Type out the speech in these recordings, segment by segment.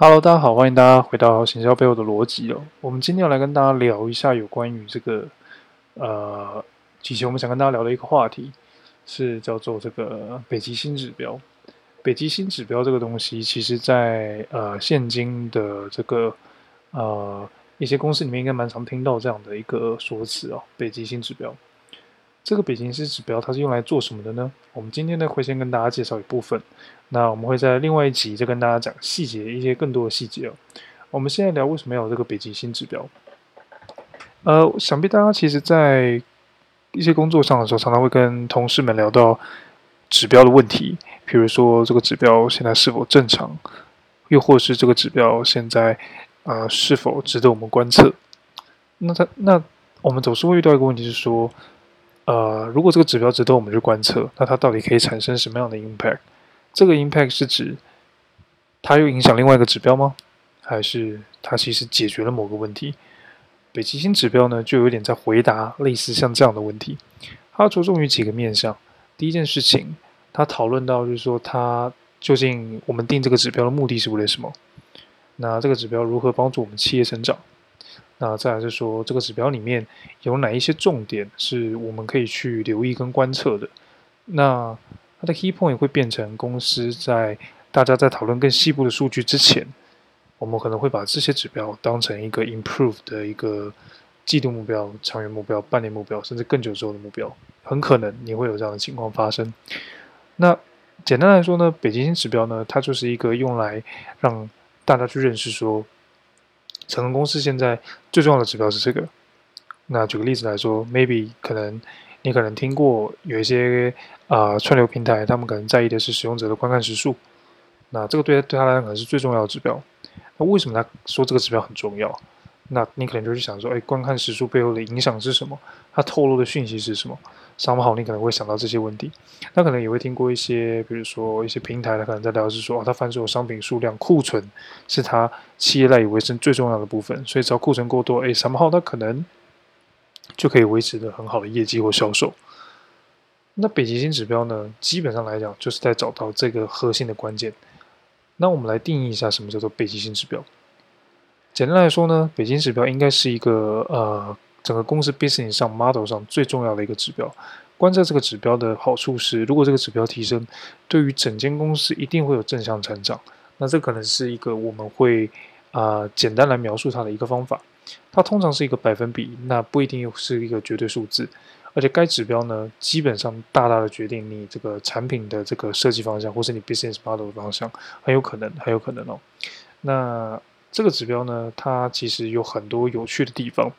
Hello，大家好，欢迎大家回到行销背后的逻辑哦。我们今天要来跟大家聊一下有关于这个，呃，以前我们想跟大家聊的一个话题是叫做这个北极星指标。北极星指标这个东西，其实在呃现今的这个呃一些公司里面，应该蛮常听到这样的一个说辞哦。北极星指标。这个北极星指标它是用来做什么的呢？我们今天呢会先跟大家介绍一部分，那我们会在另外一集再跟大家讲细节，一些更多的细节哦。我们现在聊为什么要有这个北极星指标？呃，想必大家其实在一些工作上的时候，常常会跟同事们聊到指标的问题，比如说这个指标现在是否正常，又或是这个指标现在呃是否值得我们观测？那它那我们总是会遇到一个问题是说。呃，如果这个指标值得我们去观测，那它到底可以产生什么样的 impact？这个 impact 是指它又影响另外一个指标吗？还是它其实解决了某个问题？北极星指标呢，就有点在回答类似像这样的问题。它着重于几个面向。第一件事情，它讨论到就是说，它究竟我们定这个指标的目的是为了什么？那这个指标如何帮助我们企业成长？那再来是说，这个指标里面有哪一些重点是我们可以去留意跟观测的？那它的 key point 会变成公司在大家在讨论更细部的数据之前，我们可能会把这些指标当成一个 improve 的一个季度目标、长远目标、半年目标，甚至更久之后的目标。很可能你会有这样的情况发生。那简单来说呢，北极星指标呢，它就是一个用来让大家去认识说。成功公司现在最重要的指标是这个。那举个例子来说，maybe 可能你可能听过有一些啊、串流平台，他们可能在意的是使用者的观看时数。那这个对他对他来讲可能是最重要的指标。那为什么他说这个指标很重要？那你可能就是想说，哎，观看时数背后的影响是什么？它透露的讯息是什么？商号，你可能会想到这些问题。那可能也会听过一些，比如说一些平台，它可能在聊是说，哦，它贩售商品数量库存是它企业赖以为生最重要的部分，所以只要库存过多，哎，上不好，它可能就可以维持的很好的业绩或销售。那北极星指标呢，基本上来讲，就是在找到这个核心的关键。那我们来定义一下，什么叫做北极星指标？简单来说呢，北极星指标应该是一个呃。整个公司 business 上 model 上最重要的一个指标，观测这个指标的好处是，如果这个指标提升，对于整间公司一定会有正向成长。那这可能是一个我们会啊、简单来描述它的一个方法。它通常是一个百分比，那不一定是一个绝对数字。而且该指标呢，基本上大大的决定你这个产品的这个设计方向，或是你 business model 的方向，很有可能，很有可能哦。那这个指标呢，它其实有很多有趣的地方。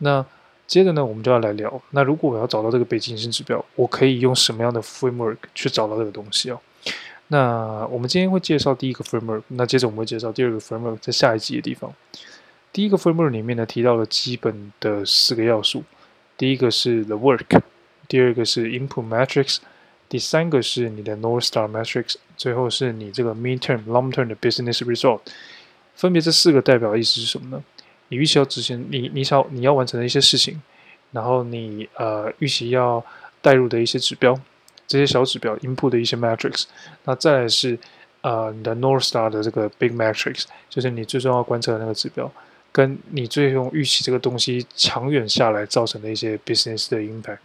那接着呢，我们就要来聊。那如果我要找到这个北极星指标，我可以用什么样的 framework 去找到这个东西哦？那我们今天会介绍第一个 framework，那接着我们会介绍第二个 framework，在下一集的地方。第一个 framework 里面呢，提到了基本的四个要素，第一个是 the work，第二个是 input metrics，第三个是你的 North Star metrics，最后是你这个 midterm、long-term 的 business result。分别这四个代表的意思是什么呢？你预期要执行你你想你要完成的一些事情，然后你呃预期要带入的一些指标，这些小指标 input 的一些 metrics，那再来是呃你的 North Star 的这个 big metrics，就是你最重要观测的那个指标，跟你最终预期这个东西长远下来造成的一些 business 的 impact。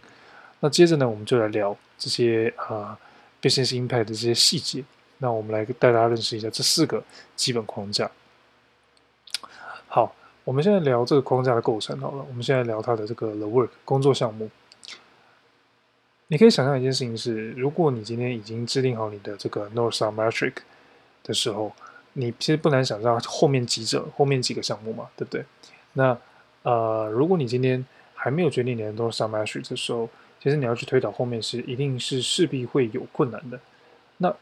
那接着呢，我们就来聊这些啊、business impact 的这些细节。那我们来带大家认识一下这四个基本框架。好。我们现在聊这个框架的构成好了。我们现在聊它的这个 the work 工作项目。你可以想象一件事情是：如果你今天已经制定好你的这个 North Star Metric 的时候，你其实不难想象后面几者后面几个项目嘛，对不对？那呃，如果你今天还没有决定你的 North Star Metric 的时候，其实你要去推导后面是一定是势必会有困难的。那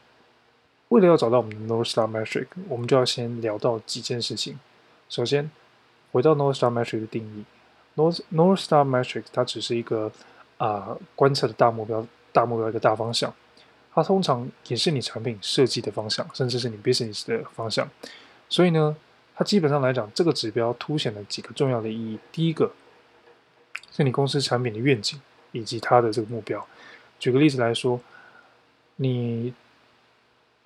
为了要找到我们的 North Star Metric，我们就要先聊到几件事情。首先，回到 North Star Metric 的定义，North North Star Metric 它只是一个啊、观测的大目标，大目标一个大方向，它通常也是你产品设计的方向，甚至是你 business 的方向。所以呢，它基本上来讲，这个指标凸显了几个重要的意义。第一个是你公司产品的愿景以及它的这个目标。举个例子来说，你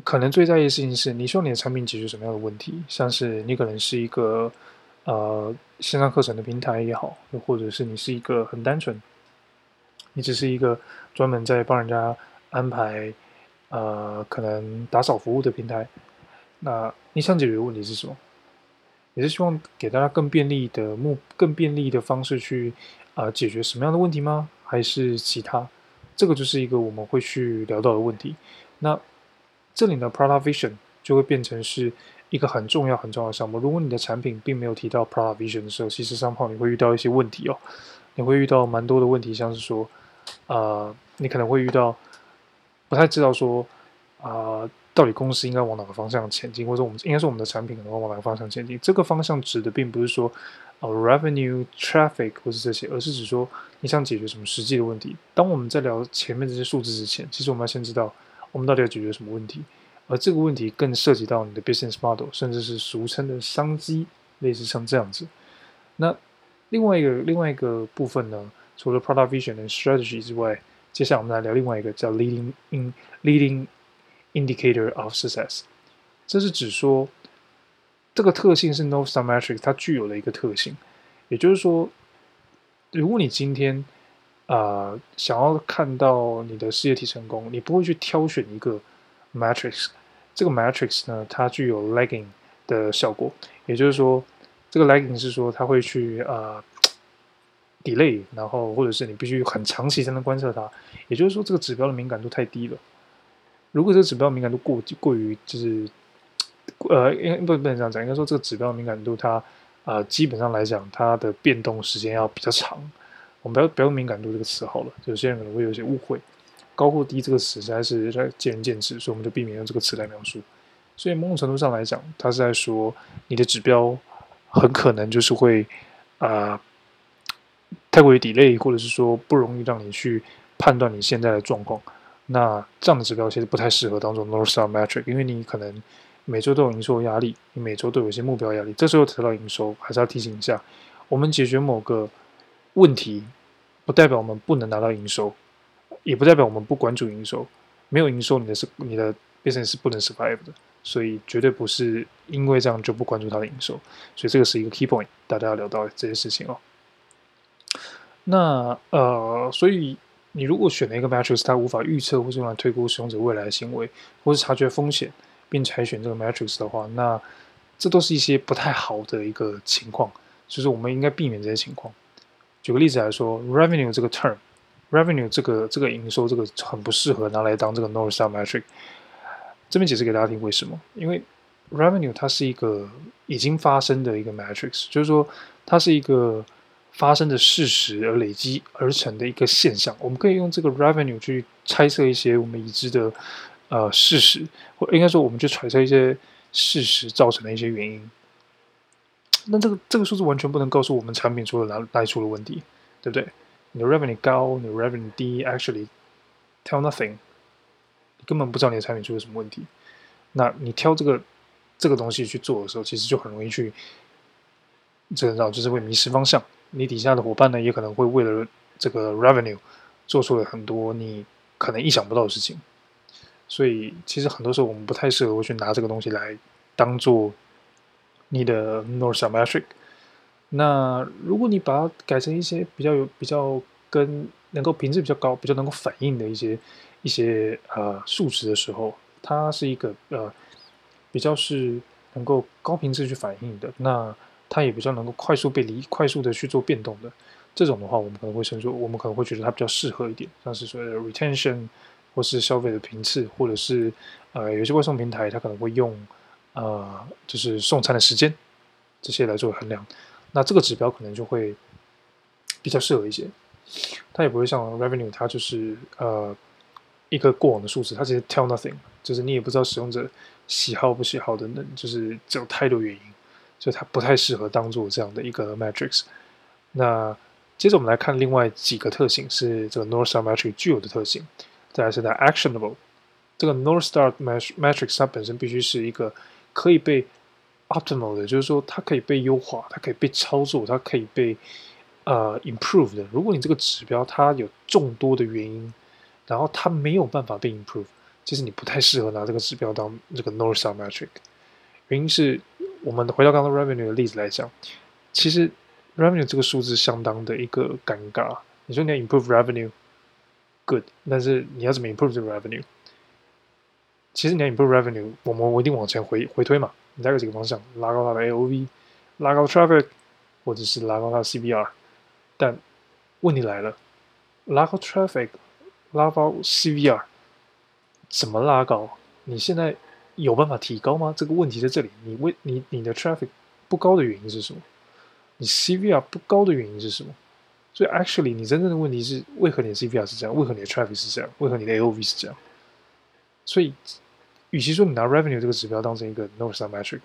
可能最在意的事情是，你希望你的产品解决什么样的问题？像是你可能是一个呃线上课程的平台也好，又或者是你是一个很单纯，你只是一个专门在帮人家安排呃可能打扫服务的平台。那你想解决的问题是什么？你是希望给大家更便利的目、更便利的方式去啊、解决什么样的问题吗？还是其他？这个就是一个我们会去聊到的问题。那这里呢，Product Vision 就会变成是一个很重要、很重要的项目。如果你的产品并没有提到 Product Vision 的时候，其实上方你会遇到一些问题哦。你会遇到蛮多的问题，像是说，呃，你可能会遇到不太知道说，啊、到底公司应该往哪个方向前进，或者我们应该是我们的产品可能会往哪个方向前进。这个方向指的并不是说，呃，Revenue、Traffic 或是这些，而是指说你想解决什么实际的问题。当我们在聊前面这些数字之前，其实我们要先知道。我们到底要解决什么问题？而这个问题更涉及到你的 business model，甚至是俗称的商机，类似像这样子。那另外一个另外一个部分呢，除了 product vision 和 strategy 之外，接下来我们来聊另外一个叫 leading in leading indicator of success。这是指说这个特性是 no s t a r metric 它具有的一个特性，也就是说，如果你今天呃，想要看到你的事业体成功，你不会去挑选一个 matrix。这个 matrix 呢，它具有 lagging 的效果，也就是说，这个 lagging 是说它会去呃 delay，然后或者是你必须很长期才能观测它。也就是说，这个指标的敏感度太低了。如果这个指标敏感度过过于就是呃，应该不不能这样讲，应该说这个指标的敏感度它呃基本上来讲，它的变动时间要比较长。我们不要不要用敏感度这个词好了，有些人可能会有些误会。高或低这个词实在是在见仁见智，所以我们就避免用这个词来描述。所以某种程度上来讲，它是在说你的指标很可能就是会啊、太过于 delay，或者是说不容易让你去判断你现在的状况。那这样的指标其实不太适合当做 North Star Metric，因为你可能每周都有营收压力，你每周都有一些目标压力。这时候得到营收，还是要提醒一下，我们解决某个问题。不代表我们不能拿到营收，也不代表我们不关注营收。没有营收，你的是你的 business 是不能 survive 的。所以绝对不是因为这样就不关注它的营收。所以这个是一个 key point，大家要聊到这些事情哦。那呃，所以你如果选了一个 matrix，它无法预测或是用来推估使用者未来的行为，或是察觉风险并采选这个 matrix 的话，那这都是一些不太好的一个情况。就是我们应该避免这些情况。举个例子来说，revenue 这个 term Revenue 这个这个营收这个很不适合拿来当这个 North Star Metric。这边解释给大家听为什么？因为 revenue 它是一个已经发生的一个 matrix，就是说它是一个发生的事实而累积而成的一个现象。我们可以用这个 revenue 去猜测一些我们已知的呃事实，或应该说我们去揣测一些事实造成的一些原因。那这个这个数字完全不能告诉我们产品出了哪哪里出了问题，对不对？你的 revenue 高，你的 revenue 低，actually tell nothing，你根本不知道你的产品出了什么问题。那你挑这个这个东西去做的时候，其实就很容易去，这个就是会迷失方向。你底下的伙伴呢，也可能会为了这个 revenue 做出了很多你可能意想不到的事情。所以其实很多时候我们不太适合去拿这个东西来当做。你的 North Star Metric，那如果你把它改成一些比较有比较跟能够品质比较高、比较能够反映的一些一些呃数值的时候，它是一个呃比较是能够高频次去反映的，那它也比较能够快速被理快速的去做变动的。这种的话，我们可能会称作我们可能会觉得它比较适合一点，像是说 retention 或是消费的频次，或者是呃有些外送平台它可能会用。呃，就是送餐的时间，这些来做衡量，那这个指标可能就会比较适合一些。它也不会像 revenue，它就是呃一个过往的数字，它其实 tell nothing，就是你也不知道使用者喜好不喜好的，那就是只有太多原因，所以它不太适合当做这样的一个 metrics。那接着我们来看另外几个特性，是这个 North Star Metric 具有的特性。再来是它 actionable，这个 North Star metric 它本身必须是一个。可以被 optimal 的，就是说它可以被优化，它可以被操作，它可以被呃 improve 的。如果你这个指标它有众多的原因，然后它没有办法被 improve，其实你不太适合拿这个指标当这个 North Star Metric。原因是我们回到刚刚 Revenue 的例子来讲，其实 Revenue 这个数字相当的一个尴尬。你说你要 Improve Revenue，Good，但是你要怎么 Improve 这个 Revenue？其实你要 Improve Revenue，我们我一定往前回回推嘛。你大概几个方向：拉高它的 AOV，拉高 Traffic，或者是拉高它的 CBR。但问题来了，拉高 Traffic，拉高 CBR。怎么拉高？你现在有办法提高吗？这个问题在这里。你为你你的 traffic 不高的原因是什么？你 CVR 不高的原因是什么？所以 actually 你真正的问题是为何你的 CVR 是这样？为何你的 traffic 是这样？为何你的 AOV 是这样？所以，与其说你拿 revenue 这个指标当成一个 North Star metric，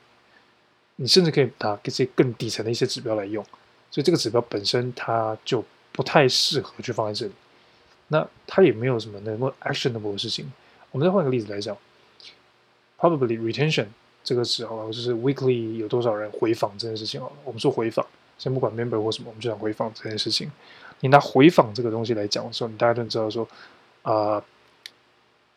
你甚至可以拿这些更底层的一些指标来用。所以这个指标本身它就不太适合去放在这里。那它也没有什么能够 actionable 的事情。我们再换个例子来讲，probably retention 这个词好了，就是 weekly 有多少人回访这件事情好了。我们说回访，先不管 member 或什么，我们就讲回访这件事情。你拿回访这个东西来讲的时候，你大家都知道说，啊、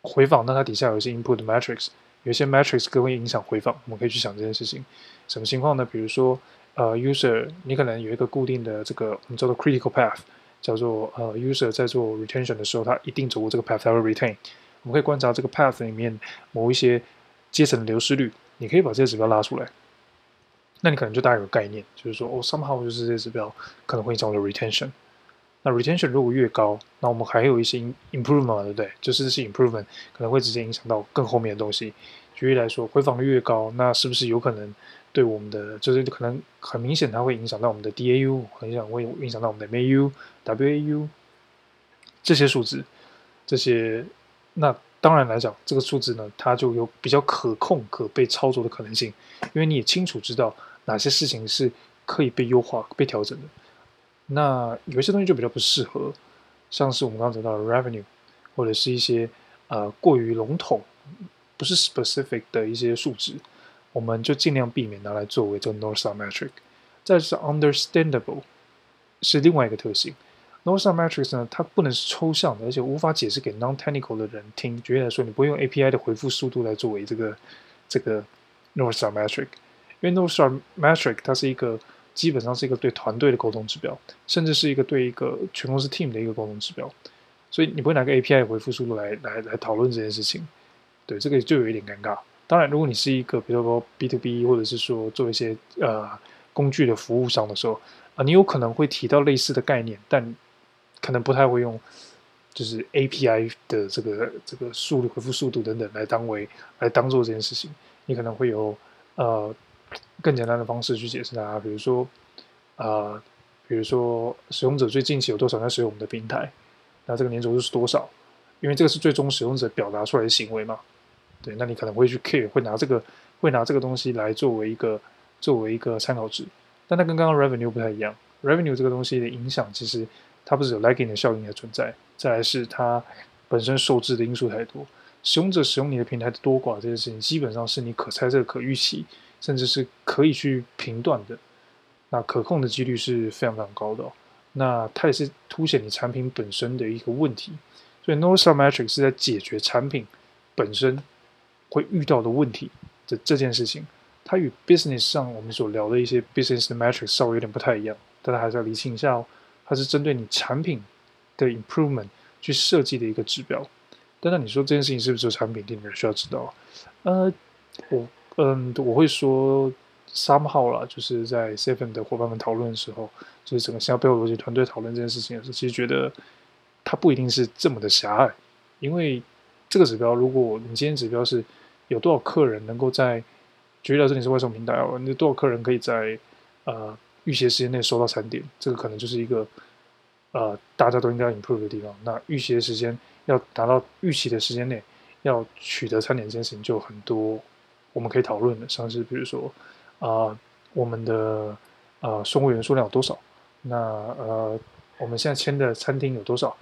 回访那它底下有一些 input metrics，有一些 metrics 更会影响回访。我们可以去想这件事情，什么情况呢？比如说，呃，user 你可能有一个固定的这个我们叫做 critical path，叫做呃，user 在做 retention 的时候，他一定走过这个 path，他会 retain。我们可以观察这个 path 里面某一些阶层的流失率，你可以把这些指标拉出来，那你可能就大概有个概念，就是说哦，somehow 就是这些指标可能会影响 retention。那 retention 如果越高，那我们还有一些 improvement，对不对？就是这些 improvement 可能会直接影响到更后面的东西。举例来说，回访率越高，那是不是有可能对我们的就是可能很明显它会影响到我们的 DAU，很影响会影响到我们的 MAU、WAU 这些数字，这些。那当然来讲，这个数字呢，它就有比较可控、可被操作的可能性，因为你也清楚知道哪些事情是可以被优化、被调整的。那有一些东西就比较不适合，像是我们刚刚讲到的 revenue，或者是一些呃过于笼统、不是 specific 的一些数值，我们就尽量避免拿来作为这个 North Star metric。再是 understandable，是另外一个特性。North Star Metrics 呢，它不能是抽象的，而且无法解释给 non-technical 的人听。举例来说，你不会用 API 的回复速度来作为这个这个 North Star Metric，因为 North Star Metric 它是一个基本上是一个对团队的沟通指标，甚至是一个对一个全公司 team 的一个沟通指标。所以你不会拿个 API 回复速度来来来讨论这件事情。对，这个就有一点尴尬。当然，如果你是一个比如说 B to B 或者是说做一些呃工具的服务商的时候啊、你有可能会提到类似的概念，但可能不太会用，就是 API 的这个这个速度回复速度等等来当为来当做这件事情，你可能会有呃更简单的方式去解释它，比如说呃比如说使用者最近期有多少在使用我们的平台，那这个年轴是多少？因为这个是最终使用者表达出来的行为嘛，对，那你可能会去 care，会拿这个会拿这个东西来作为一个作为一个参考值，但它跟刚刚 revenue 不太一样，revenue 这个东西的影响其实。它不是有 lagging 的效应的存在，再来是它本身受制的因素太多，使用者使用你的平台的多寡这件事情，基本上是你可猜测、可预期，甚至是可以去评断的，那可控的几率是非常非常高的哦。那它也是凸显你产品本身的一个问题，所以 North Star Metrics 是在解决产品本身会遇到的问题的这件事情，它与 business 上我们所聊的一些 business 的 Metric 稍微有点不太一样，大家还是要理清一下哦。它是针对你产品的 improvement 去设计的一个指标，但那你说这件事情是不是只有产品经理人需要知道？呃，我嗯，我会说 somehow 啦，就是在 Seven 的伙伴们讨论的时候，就是整个行销背后逻辑团队讨论这件事情的时候，其实觉得它不一定是这么的狭隘，因为这个指标，如果你今天指标是有多少客人能够在，举例来说你是外送平台哦，你多少客人可以在呃。预期时间内收到餐点，这个可能就是一个呃大家都应该要 improve 的地方。那预期的时间要达到预期的时间内要取得餐点这件事情，就很多我们可以讨论的，像是比如说啊、我们的呃送货员数量有多少？那呃我们现在签的餐厅有多少？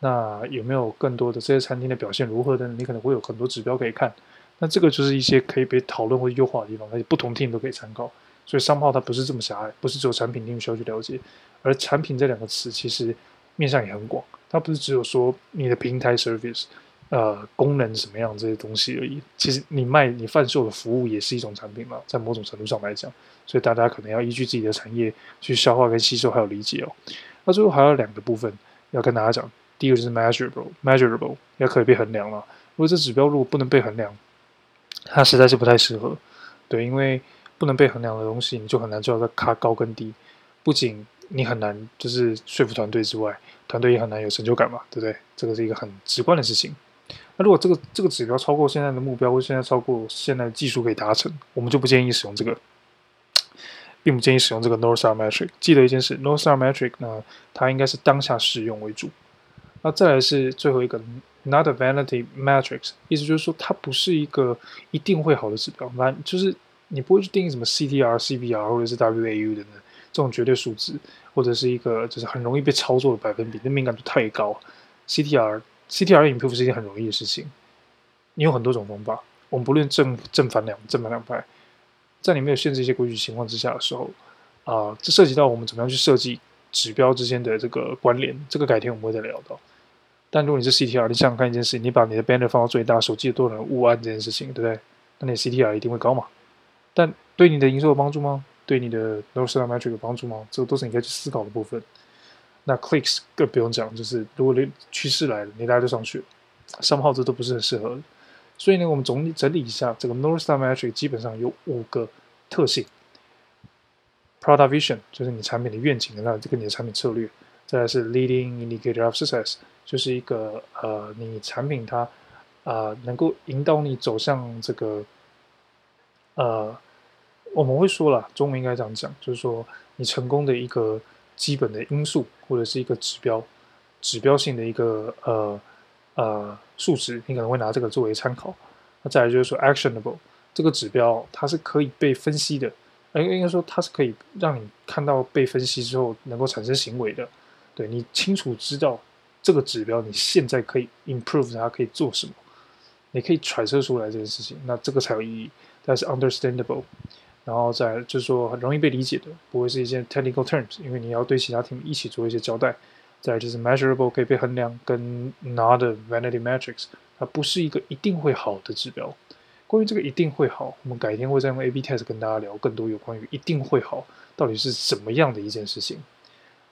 那有没有更多的这些餐厅的表现如何的？你可能会有很多指标可以看。那这个就是一些可以被讨论或优化的地方，而且不同 team 都可以参考。所以商号它不是这么狭隘，不是只有产品你需要去了解，而产品这两个词其实面向也很广，它不是只有说你的平台 service，呃功能什么样这些东西而已。其实你卖你贩售的服务也是一种产品嘛，在某种程度上来讲，所以大家可能要依据自己的产业去消化跟吸收还有理解哦。那最后还有两个部分要跟大家讲，第一个就是 measurable，measurable 要可以被衡量了。如果这指标如果不能被衡量，它实在是不太适合。对，因为不能被衡量的东西，你就很难知道它卡高跟低。不仅你很难就是说服团队之外，团队也很难有成就感嘛，对不对？这个是一个很直观的事情。如果这个这个指标超过现在的目标，或现在超过现在的技术可以达成，我们就不建议使用这个，并不建议使用这个 North Star Metric。记得一件事，North Star Metric 呢，它应该是当下使用为主。那再来是最后一个，Not a vanity metrics，意思就是说它不是一个一定会好的指标，那就是你不会去定义什么 CTR、CBR 或者是 WAU 等等。这种绝对数值，或者是一个就是很容易被操作的百分比，那敏感度太高。CTR CTR improve 是一件很容易的事情，你有很多种方法。我们不论正正反两正反两派，在你没有限制一些规矩情况之下的时候，啊、这涉及到我们怎么样去设计指标之间的这个关联，这个改天我们会再聊到。但如果你是 CTR，你想想看一件事，你把你的 banner 放到最大，手机有多少人误按这件事情，对不对？那你 CTR 一定会高嘛？但对你的营收有帮助吗？对你的 North Star Metric 有帮助吗？这个都是你可以去思考的部分。那 Clicks 更不用讲，就是如果你趋势来了，你大家就上去了。三号这都不是很适合。所以呢，我们总整理一下，这个 North Star Metric 基本上有五个特性：Product Vision 就是你产品的愿景，那这个你的产品策略；再来是 Leading Indicator of Success，就是一个呃，你产品它啊、呃、能够引导你走向这个呃。我们会说了，中文应该这样讲，就是说你成功的一个基本的因素，或者是一个指标，指标性的一个呃呃数值，你可能会拿这个作为参考。那再来就是说，actionable 这个指标，它是可以被分析的，应应该说它是可以让你看到被分析之后能够产生行为的。对，你清楚知道这个指标你现在可以 improve 它可以做什么，你可以揣测出来这件事情，那这个才有意义。但是 understandable。然后再就是说很容易被理解的，不会是一些 technical terms，因为你要对其他 team 一起做一些交代。再就是 measurable 可以被衡量，跟 not a vanity metrics，它不是一个一定会好的指标。关于这个一定会好，我们改天会再用 A/B test 跟大家聊更多有关于一定会好到底是怎么样的一件事情。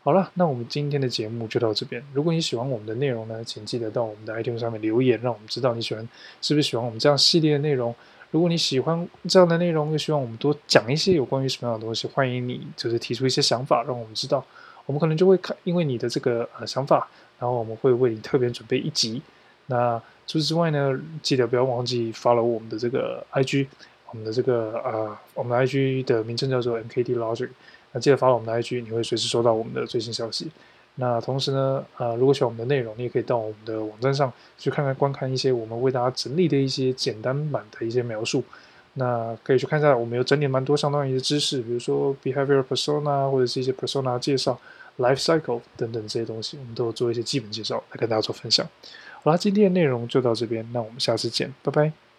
好了，那我们今天的节目就到这边。如果你喜欢我们的内容呢，请记得到我们的 iTunes 上面留言，让我们知道你喜欢，是不是喜欢我们这样系列的内容。如果你喜欢这样的内容，又希望我们多讲一些有关于什么样的东西，欢迎你就是提出一些想法，让我们知道，我们可能就会看，因为你的这个呃想法，然后我们会为你特别准备一集。那除此之外呢，记得不要忘记 follow 我们的这个 IG，我们的这个呃我们的 IG 的名称叫做 MKD Logic，那记得 follow 我们的 IG，你会随时收到我们的最新消息。那同时呢，呃，如果喜欢我们的内容，你也可以到我们的网站上去看看、观看一些我们为大家整理的一些简单版的一些描述。那可以去看一下，我们有整理蛮多相当于的知识，比如说 behavior persona 或者是一些 persona 介绍、life cycle 等等这些东西，我们都做一些基本介绍来跟大家做分享。好啦，今天的内容就到这边，那我们下次见，拜拜。